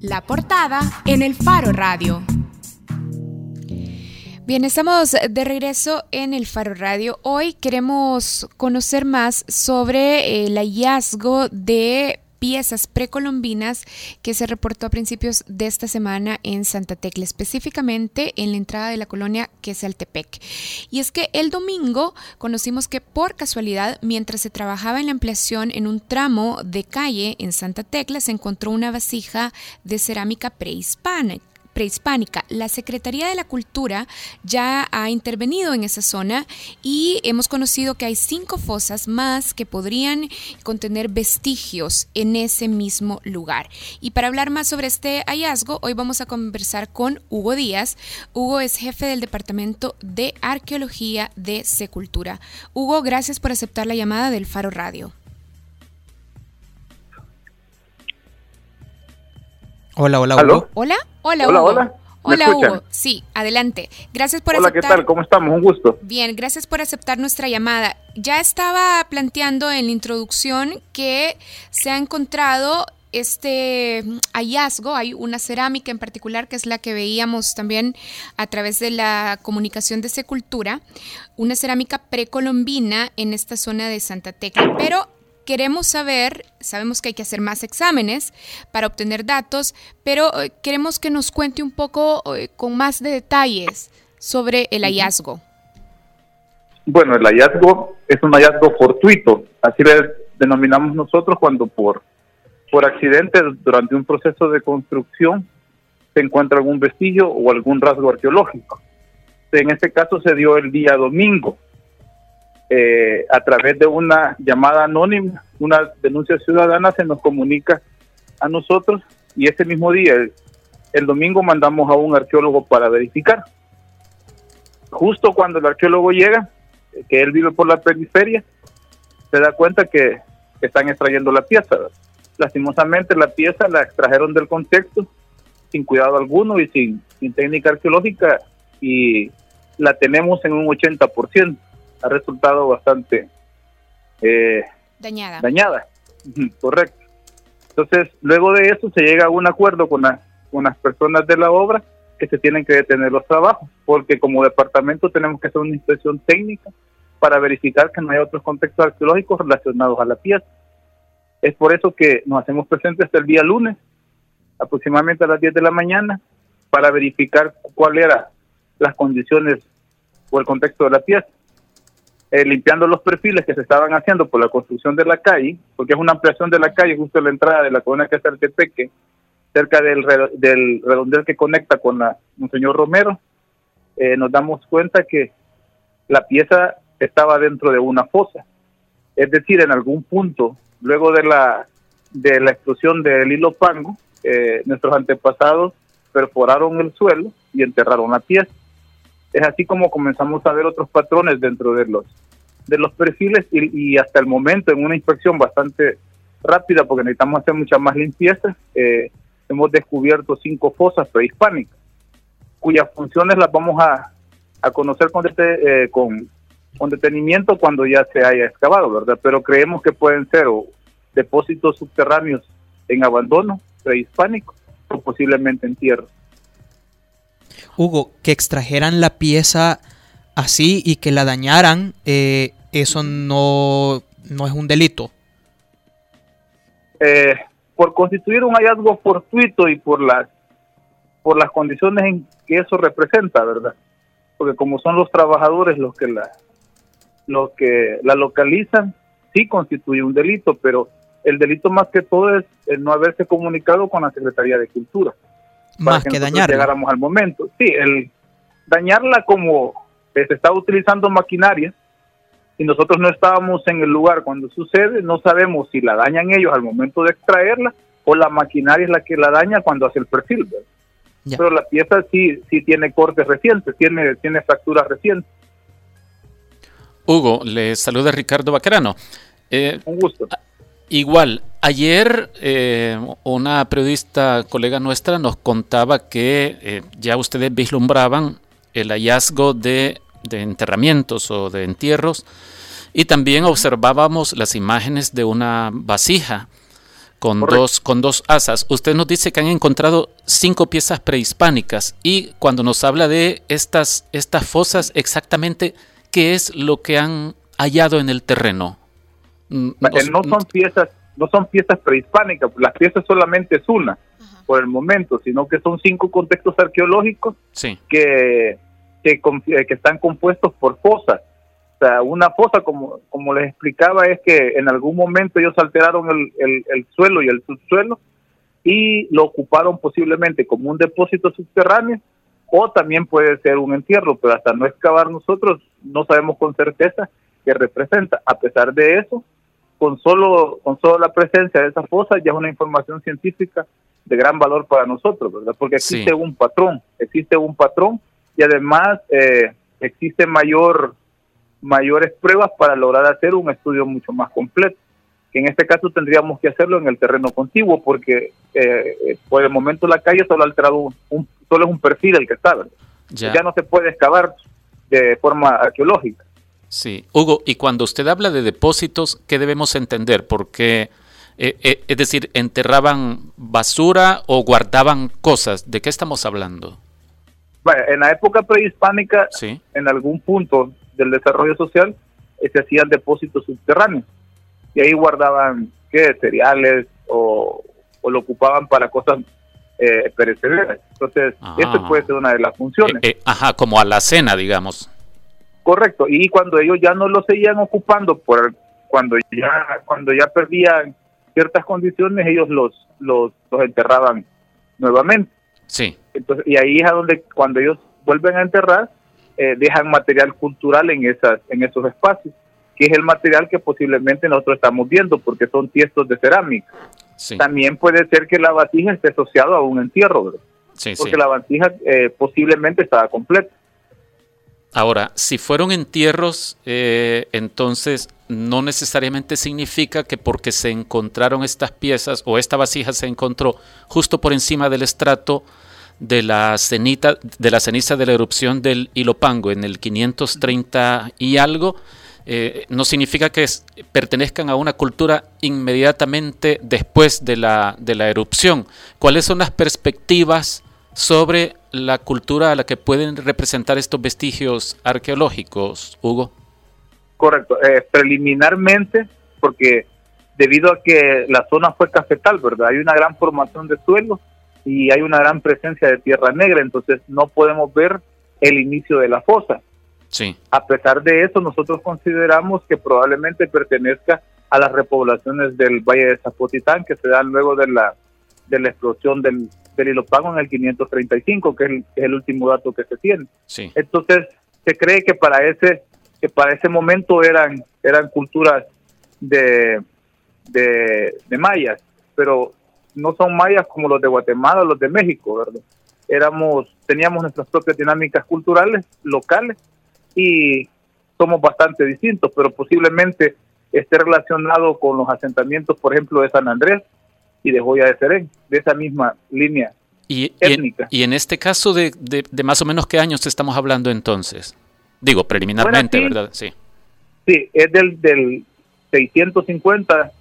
La portada en el Faro Radio. Bien, estamos de regreso en el Faro Radio. Hoy queremos conocer más sobre el hallazgo de piezas precolombinas que se reportó a principios de esta semana en Santa Tecla, específicamente en la entrada de la colonia Quesaltepec. Y es que el domingo conocimos que por casualidad, mientras se trabajaba en la ampliación en un tramo de calle en Santa Tecla, se encontró una vasija de cerámica prehispánica prehispánica. La Secretaría de la Cultura ya ha intervenido en esa zona y hemos conocido que hay cinco fosas más que podrían contener vestigios en ese mismo lugar. Y para hablar más sobre este hallazgo, hoy vamos a conversar con Hugo Díaz. Hugo es jefe del Departamento de Arqueología de Secultura. Hugo, gracias por aceptar la llamada del Faro Radio. Hola, hola, Hugo. Hola, hola, Hugo. Hola, hola. Hugo. Sí, adelante. Gracias por aceptar. Hola, ¿qué tal? ¿Cómo estamos? Un gusto. Bien, gracias por aceptar nuestra llamada. Ya estaba planteando en la introducción que se ha encontrado este hallazgo, hay una cerámica en particular que es la que veíamos también a través de la comunicación de Secultura, una cerámica precolombina en esta zona de Santa Tecla, pero queremos saber, sabemos que hay que hacer más exámenes para obtener datos, pero eh, queremos que nos cuente un poco eh, con más de detalles sobre el hallazgo. Bueno, el hallazgo es un hallazgo fortuito, así le denominamos nosotros cuando por, por accidente durante un proceso de construcción se encuentra algún vestigio o algún rasgo arqueológico. En este caso se dio el día domingo, eh, a través de una llamada anónima, una denuncia ciudadana, se nos comunica a nosotros y ese mismo día, el, domingo, mandamos a un arqueólogo para verificar. Justo cuando el arqueólogo llega, que él vive por la periferia, se da cuenta que están extrayendo la pieza. Lastimosamente la pieza la extrajeron del contexto sin cuidado alguno y sin, sin técnica arqueológica y la tenemos en un 80% ha resultado bastante eh, dañada. Dañada, correcto. Entonces, luego de eso se llega a un acuerdo con, con las personas de la obra que se tienen que detener los trabajos, porque como departamento tenemos que hacer una inspección técnica para verificar que no hay otros contextos arqueológicos relacionados a la pieza. Es por eso que nos hacemos presentes hasta el día lunes, aproximadamente a las 10 de la mañana, para verificar cuáles eran las condiciones o el contexto de la pieza. Eh, limpiando los perfiles que se estaban haciendo por la construcción de la calle, porque es una ampliación de la calle justo en la entrada de la colonia que está el Tepeque, cerca del, del redondel que conecta con la Monseñor Romero, eh, nos damos cuenta que la pieza estaba dentro de una fosa. Es decir, en algún punto, luego de la, de la explosión del hilo pango, eh, nuestros antepasados perforaron el suelo y enterraron la pieza es así como comenzamos a ver otros patrones dentro de los de los perfiles y, hasta el momento en una inspección bastante rápida porque necesitamos hacer mucha más limpieza eh, hemos descubierto cinco fosas prehispánicas cuyas funciones las vamos a, conocer con, eh, con, con detenimiento cuando ya se haya excavado, ¿verdad? Pero creemos que pueden ser depósitos subterráneos en abandono prehispánico o posiblemente en tierra. Hugo, que extrajeran la pieza así y que la dañaran, eh, eso no, no es un delito. Eh, por constituir un hallazgo fortuito y por las por las condiciones en que eso representa, ¿verdad? Porque como son los trabajadores los que la los que la localizan, sí constituye un delito, pero el delito más que todo es el no haberse comunicado con la Secretaría de Cultura más que, dañarla. Llegáramos al momento. Sí, el dañarla como se está utilizando maquinaria y nosotros no estábamos en el lugar cuando sucede, no sabemos si la dañan ellos al momento de extraerla o la maquinaria es la que la daña cuando hace el perfil. Pero la pieza sí, sí tiene cortes recientes, tiene, tiene fracturas recientes. Hugo, le saluda Ricardo Bacarano. Eh, Un gusto. Igual, ayer eh, una periodista colega nuestra nos contaba que eh, ya ustedes vislumbraban el hallazgo de, enterramientos o de entierros y también observábamos las imágenes de una vasija Con dos, con dos asas. Usted nos dice que han encontrado cinco piezas prehispánicas y cuando nos habla de estas, estas fosas, exactamente qué es lo que han hallado en el terreno. Mm, no son piezas, no son piezas prehispánicas, las piezas solamente es una por el momento, sino que son cinco contextos arqueológicos que, que, que están compuestos por fosas. O sea, una fosa, como, como les explicaba, es que en algún momento ellos alteraron el, el, suelo y el subsuelo y lo ocuparon posiblemente como un depósito subterráneo o también puede ser un entierro, pero hasta no excavar nosotros no sabemos con certeza qué representa. A pesar de eso, con solo, con solo la presencia de esa fosa ya es una información científica de gran valor para nosotros, ¿verdad? Porque existe un patrón, existe un patrón y además eh, existe mayor mayores pruebas para lograr hacer un estudio mucho más completo. Que en este caso tendríamos que hacerlo en el terreno contiguo, porque eh, por el momento la calle solo ha alterado un, solo es un perfil el que está, Ya. ya no se puede excavar de forma arqueológica. Sí, Hugo, y cuando usted habla de depósitos, ¿qué debemos entender? Porque, eh, eh, es decir, ¿enterraban basura o guardaban cosas? ¿De qué estamos hablando? Bueno, en la época prehispánica, ¿Sí? en algún punto del desarrollo social eh, se hacían depósitos subterráneos y ahí guardaban ¿qué? cereales o, lo ocupaban para cosas eh, perecederas. Entonces, ah. esto puede ser una de las funciones. Ajá, como a la cena, digamos. Correcto, y cuando ellos ya no lo seguían ocupando, por cuando ya cuando ya perdían ciertas condiciones, ellos los, los, los enterraban nuevamente. Sí. Entonces, y ahí es a donde cuando ellos vuelven a enterrar, eh, dejan material cultural en, esas, en esos espacios, que es el material que posiblemente nosotros estamos viendo, porque son tiestos de cerámica. También puede ser que la vasija esté asociada a un entierro, porque la vasija eh, posiblemente estaba completa. Ahora, si fueron entierros, eh, entonces no necesariamente significa que porque se encontraron estas piezas o esta vasija se encontró justo por encima del estrato, de la, cenita, de la ceniza de la erupción del Ilopango en el 530 y algo, eh, no significa que pertenezcan a una cultura inmediatamente después de la, de la erupción. ¿Cuáles son las perspectivas sobre la cultura a la que pueden representar estos vestigios arqueológicos, Hugo? Correcto. Eh, preliminarmente, porque debido a que la zona fue cafetal, ¿verdad? Hay una gran formación de suelo y hay una gran presencia de tierra negra, entonces no podemos ver el inicio de la fosa. Sí. A pesar de eso, nosotros consideramos que probablemente pertenezca a las repoblaciones del Valle de Zapotitán que se dan luego de la, de la explosión del, del Ilopango en el 535, que es el, último dato que se tiene. Sí. Entonces, se cree que para ese que para ese momento eran eran culturas de, de, de mayas, pero no son mayas como los de Guatemala o los de México, ¿verdad? Éramos, teníamos nuestras propias dinámicas culturales locales y somos bastante distintos, pero posiblemente esté relacionado con los asentamientos, por ejemplo, de San Andrés y de Joya de Serén, de esa misma línea y, étnica. Y en, este caso, de, de, más o menos qué años estamos hablando entonces? Digo, preliminarmente, ¿verdad? Sí. Sí, es del, del 650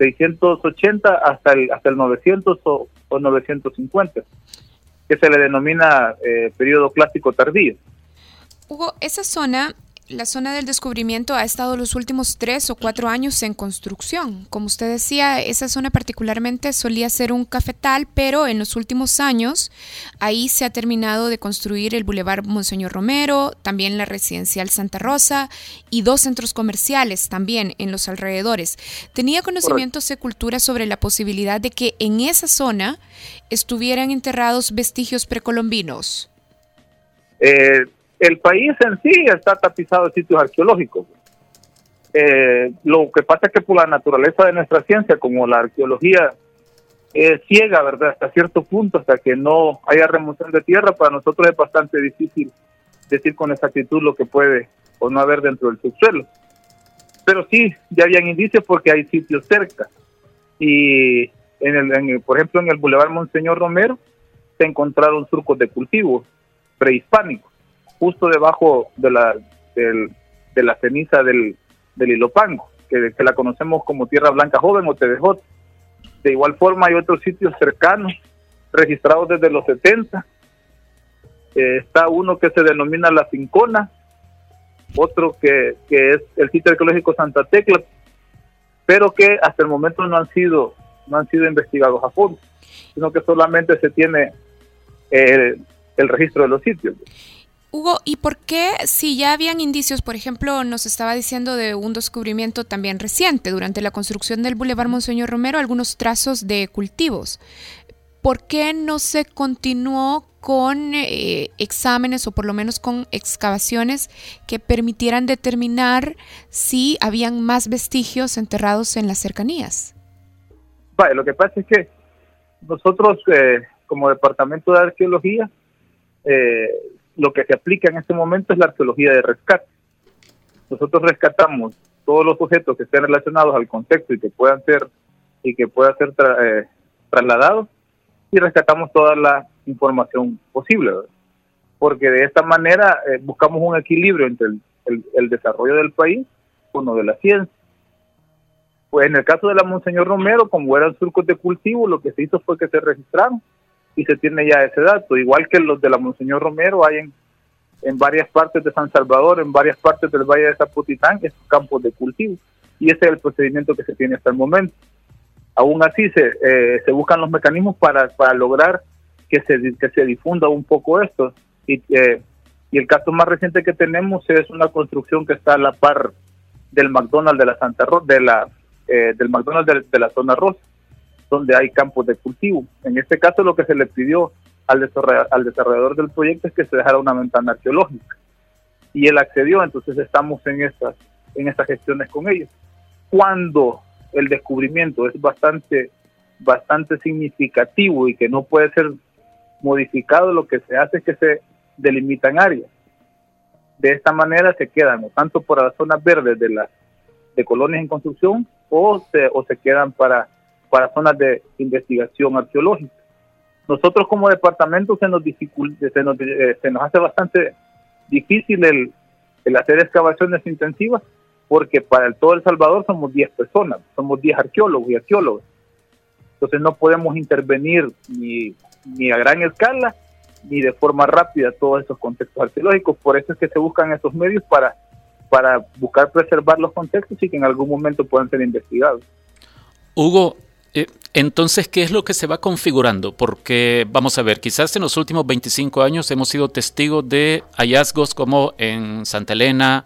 680 hasta el, hasta el 900 o, 950, que se le denomina eh, periodo clásico tardío. Hugo, esa zona la zona del descubrimiento ha estado los últimos tres o cuatro años en construcción. Como usted decía, esa zona particularmente solía ser un cafetal, pero en los últimos años ahí se ha terminado de construir el Boulevard Monseñor Romero, también la residencial Santa Rosa y dos centros comerciales también en los alrededores. ¿Tenía conocimientos de cultura sobre la posibilidad de que en esa zona estuvieran enterrados vestigios precolombinos? Eh, el país en sí está tapizado de sitios arqueológicos. Eh, lo que pasa es que por la naturaleza de nuestra ciencia, como la arqueología es ciega, ¿verdad? Hasta cierto punto, hasta que no haya remoción de tierra, para nosotros es bastante difícil decir con exactitud lo que puede o no haber dentro del subsuelo. Pero sí, ya habían indicios porque hay sitios cerca. Y en el, por ejemplo, en el Boulevard Monseñor Romero se encontraron surcos de cultivo prehispánicos justo debajo de la, de la ceniza del, del Ilopango, que, que, la conocemos como Tierra Blanca Joven o TDJ. De igual forma hay otros sitios cercanos, registrados desde los 70. Eh, está uno que se denomina La Fincona, otro que, que es el sitio arqueológico Santa Tecla, pero que hasta el momento no han sido no han sido investigados a fondo, sino que solamente se tiene eh, el registro de los sitios. Hugo, ¿y por qué si ya habían indicios, por ejemplo, nos estaba diciendo de un descubrimiento también reciente durante la construcción del Boulevard Monseñor Romero, algunos trazos de cultivos? ¿Por qué no se continuó con eh, exámenes o por lo menos con excavaciones que permitieran determinar si habían más vestigios enterrados en las cercanías? Vale, lo que pasa es que nosotros eh, como Departamento de Arqueología eh, lo que se aplica en este momento es la arqueología de rescate. Nosotros rescatamos todos los objetos que estén relacionados al contexto y que puedan ser y que puedan ser eh, trasladados y rescatamos toda la información posible, porque de esta manera eh, buscamos un equilibrio entre el, desarrollo del país con lo de la ciencia. Pues en el caso de la Monseñor Romero, como eran surcos de cultivo, lo que se hizo fue que se registraron y se tiene ya ese dato. Igual que los de la Monseñor Romero, hay en, en varias partes de San Salvador, en varias partes del Valle de Zapotitán, esos campos de cultivo. Y ese es el procedimiento que se tiene hasta el momento. Aún así, se, eh, se buscan los mecanismos para, para lograr que se, que se difunda un poco esto. Y, eh, y el caso más reciente que tenemos es una construcción que está a la par del McDonald's de la Santa Rosa, de la, eh, del McDonald's de la zona Rosa donde hay campos de cultivo. En este caso lo que se le pidió al desarrollador, al desarrollador del proyecto es que se dejara una ventana arqueológica y él accedió, entonces estamos en estas en estas gestiones con ellos. Cuando el descubrimiento es bastante bastante significativo y que no puede ser modificado, lo que se hace es que se delimitan áreas. De esta manera se quedan tanto por las zonas verdes de las de colonias en construcción o se, o se quedan para para zonas de investigación arqueológica. Nosotros como departamento se nos, nos, eh, se nos hace bastante difícil el, hacer excavaciones intensivas porque para todo El Salvador somos 10 personas, somos 10 arqueólogos y arqueólogos. Entonces no podemos intervenir ni, a gran escala ni de forma rápida todos esos contextos arqueológicos. Por eso es que se buscan esos medios para, buscar preservar los contextos y que en algún momento puedan ser investigados. Hugo, entonces, ¿qué es lo que se va configurando? Porque, vamos a ver, quizás en los últimos 25 años hemos sido testigos de hallazgos como en Santa Elena,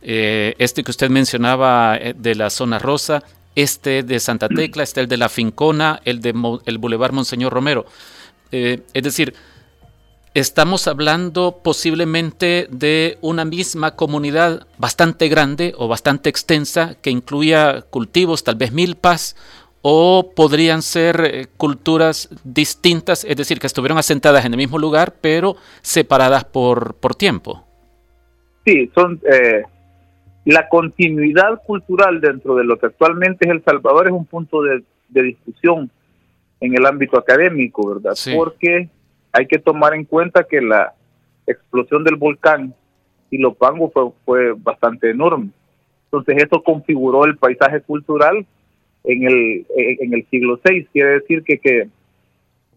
eh, este que usted mencionaba eh, de la zona rosa, este de Santa Tecla, este el de la Fincona, el de el Boulevard Monseñor Romero. es decir, estamos hablando posiblemente de una misma comunidad bastante grande o bastante extensa que incluya cultivos, tal vez milpas o podrían ser eh, culturas distintas, es decir, que estuvieron asentadas en el mismo lugar, pero separadas por, por tiempo. Sí, son eh, la continuidad cultural dentro de lo que actualmente es El Salvador es un punto de, discusión en el ámbito académico, ¿verdad? Porque hay que tomar en cuenta que la explosión del volcán Ilopango fue, fue bastante enorme. Entonces eso configuró el paisaje cultural en el, en el siglo VI. Quiere decir que, que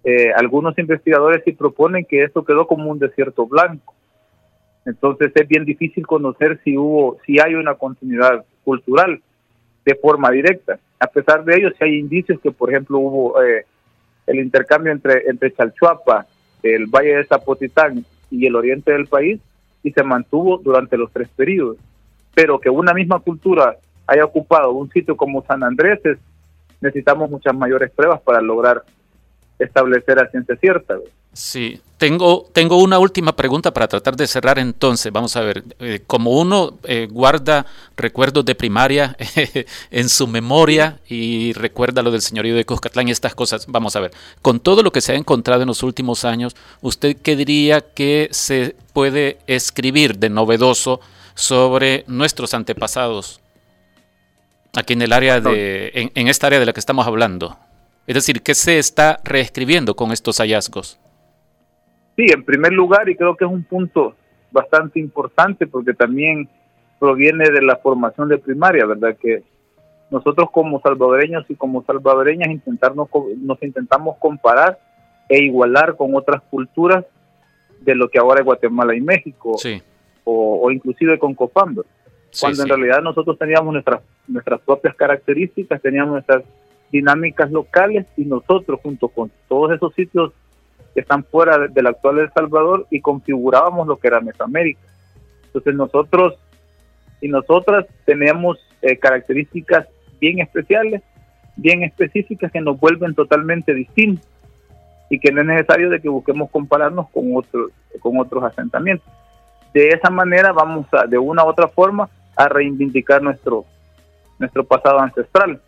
eh, algunos investigadores sí proponen que esto quedó como un desierto blanco. Entonces es bien difícil conocer si hubo, si hay una continuidad cultural de forma directa. A pesar de ello, si hay indicios que, por ejemplo, hubo eh, el intercambio entre, entre Chalchuapa, el Valle de Zapotitán y el oriente del país, y se mantuvo durante los tres periodos. Pero que una misma cultura haya ocupado un sitio como San Andrés, necesitamos muchas mayores pruebas para lograr establecer a ciencia cierta. Sí, tengo, tengo una última pregunta para tratar de cerrar entonces. Vamos a ver, eh, como uno eh, guarda recuerdos de primaria en su memoria y recuerda lo del señorío de Cuscatlán y estas cosas, vamos a ver, con todo lo que se ha encontrado en los últimos años, ¿usted qué diría que se puede escribir de novedoso sobre nuestros antepasados? Aquí en el área de, en, esta área de la que estamos hablando? Es decir, ¿qué se está reescribiendo con estos hallazgos? Sí, en primer lugar, y creo que es un punto bastante importante porque también proviene de la formación de primaria, ¿verdad? Que nosotros como salvadoreños y como salvadoreñas intentarnos, nos intentamos comparar e igualar con otras culturas de lo que ahora es Guatemala y México, o, inclusive con Copamber, cuando en realidad nosotros teníamos nuestras, nuestras propias características, teníamos nuestras dinámicas locales y nosotros junto con todos esos sitios que están fuera del actual El Salvador y configurábamos lo que era Mesoamérica. Entonces nosotros y nosotras tenemos eh, características bien especiales, bien específicas que nos vuelven totalmente distintos y que no es necesario de que busquemos compararnos con otros con otros asentamientos. De esa manera vamos a, de una u otra forma, a reivindicar nuestro nuestro pasado ancestral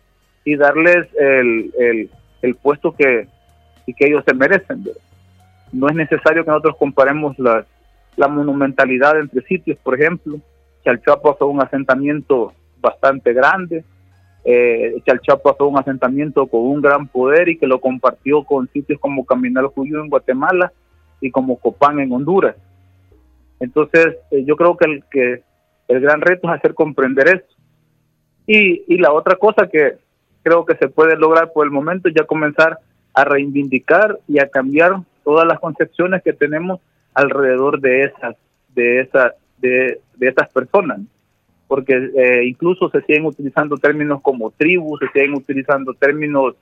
y darles el, el, puesto que, y que ellos se merecen. No es necesario que nosotros comparemos la, monumentalidad entre sitios, por ejemplo. Chalchapa fue un asentamiento bastante grande, eh, Chalchapa fue un asentamiento con un gran poder y que lo compartió con sitios como Caminal Judío en Guatemala y como Copán en Honduras. Entonces, eh, yo creo que el, que el gran reto es hacer comprender eso. Y, y la otra cosa que creo que se puede lograr por el momento es ya comenzar a reivindicar y a cambiar todas las concepciones que tenemos alrededor de esas de esas de, de esas personas. Porque eh, incluso se siguen utilizando términos como tribu, se siguen utilizando términos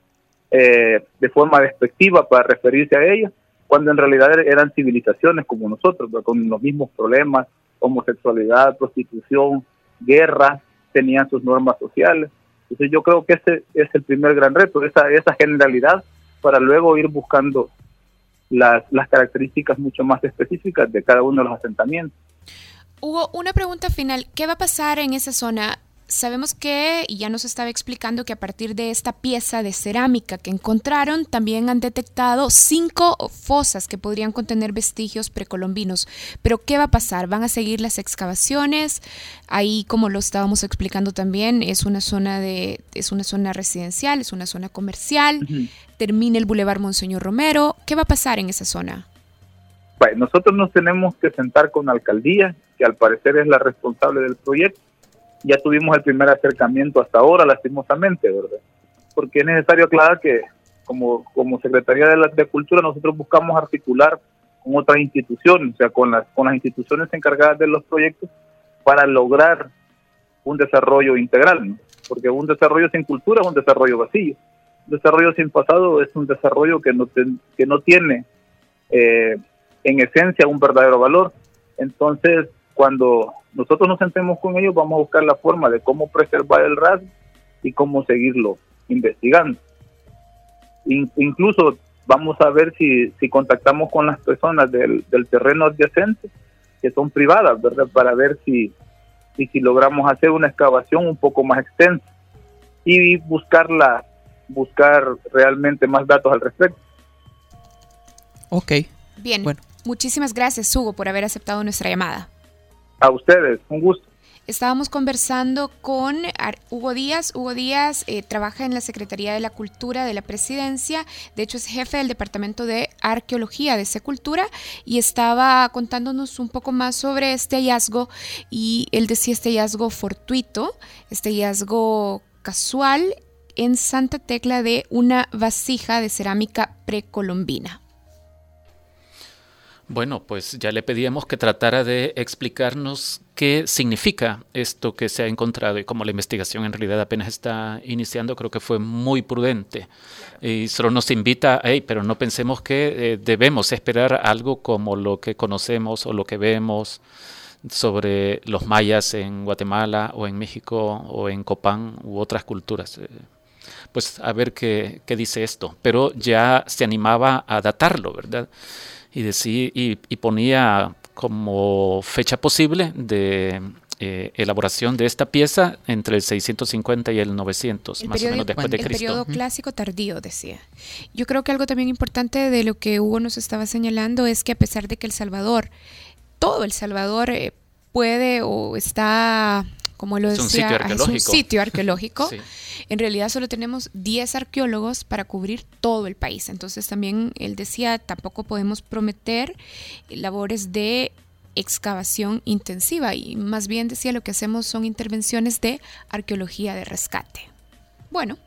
eh, de forma despectiva para referirse a ellas, cuando en realidad eran civilizaciones como nosotros, con los mismos problemas, homosexualidad, prostitución, guerra, tenían sus normas sociales. Entonces yo creo que ese es el primer gran reto, esa, esa generalidad para luego ir buscando las, las características mucho más específicas de cada uno de los asentamientos. Hugo, una pregunta final. ¿Qué va a pasar en esa zona? Sabemos que, y ya nos estaba explicando que a partir de esta pieza de cerámica que encontraron, también han detectado cinco fosas que podrían contener vestigios precolombinos. Pero ¿qué va a pasar? ¿Van a seguir las excavaciones? Ahí, como lo estábamos explicando también, es una zona de, es una zona residencial, es una zona comercial. Termina el Boulevard Monseñor Romero. ¿Qué va a pasar en esa zona? nosotros nos tenemos que sentar con la alcaldía, que al parecer es la responsable del proyecto. Ya tuvimos el primer acercamiento hasta ahora, lastimosamente, ¿verdad? Porque es necesario aclarar que como, como Secretaría de, la, Cultura nosotros buscamos articular con otras instituciones, o sea, con las, con las instituciones encargadas de los proyectos para lograr un desarrollo integral, porque un desarrollo sin cultura es un desarrollo vacío. Un desarrollo sin pasado es un desarrollo que no, que no tiene eh, en esencia un verdadero valor. Entonces, cuando nosotros nos sentemos con ellos, vamos a buscar la forma de cómo preservar el rasgo y cómo seguirlo investigando. incluso vamos a ver si, si contactamos con las personas del, terreno adyacente, que son privadas, ¿verdad? Para ver si, si, si logramos hacer una excavación un poco más extensa y buscarla, buscar realmente más datos al respecto. Ok. Bien. Bueno. Muchísimas gracias, Hugo, por haber aceptado nuestra llamada. A ustedes, un gusto. Estábamos conversando con Hugo Díaz. Hugo Díaz eh, trabaja en la Secretaría de la Cultura de la Presidencia, de hecho es jefe del Departamento de Arqueología de Secultura y estaba contándonos un poco más sobre este hallazgo y él decía este hallazgo fortuito, este hallazgo casual en Santa Tecla de una vasija de cerámica precolombina. Bueno, pues ya le pedíamos que tratara de explicarnos qué significa esto que se ha encontrado y como la investigación en realidad apenas está iniciando, creo que fue muy prudente. Y solo nos invita, hey, pero no pensemos que eh, debemos esperar algo como lo que conocemos o lo que vemos sobre los mayas en Guatemala o en México o en Copán u otras culturas. Eh, pues a ver qué, qué dice esto. Pero ya se animaba a datarlo, ¿verdad? Y, decía, y, ponía como fecha posible de eh, elaboración de esta pieza entre el 650 y el 900, más o menos después de Cristo. El periodo clásico tardío, decía. Yo creo que algo también importante de lo que Hugo nos estaba señalando es que a pesar de que El Salvador, todo El Salvador eh, puede o está como lo decía, es un sitio arqueológico. En realidad solo tenemos 10 arqueólogos para cubrir todo el país. Entonces también él decía, tampoco podemos prometer labores de excavación intensiva y más bien decía lo que hacemos son intervenciones de arqueología de rescate. Bueno,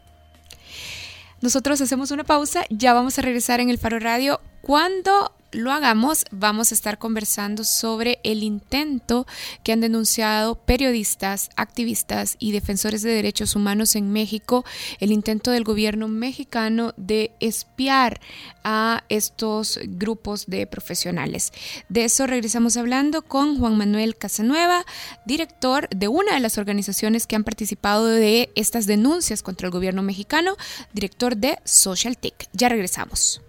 nosotros hacemos una pausa, ya vamos a regresar en el Faro Radio cuando lo hagamos, vamos a estar conversando sobre el intento que han denunciado periodistas, activistas y defensores de derechos humanos en México, el intento del gobierno mexicano de espiar a estos grupos de profesionales. De eso regresamos hablando con Juan Manuel Casanueva, director de una de las organizaciones que han participado de estas denuncias contra el gobierno mexicano, director de Social Ya regresamos.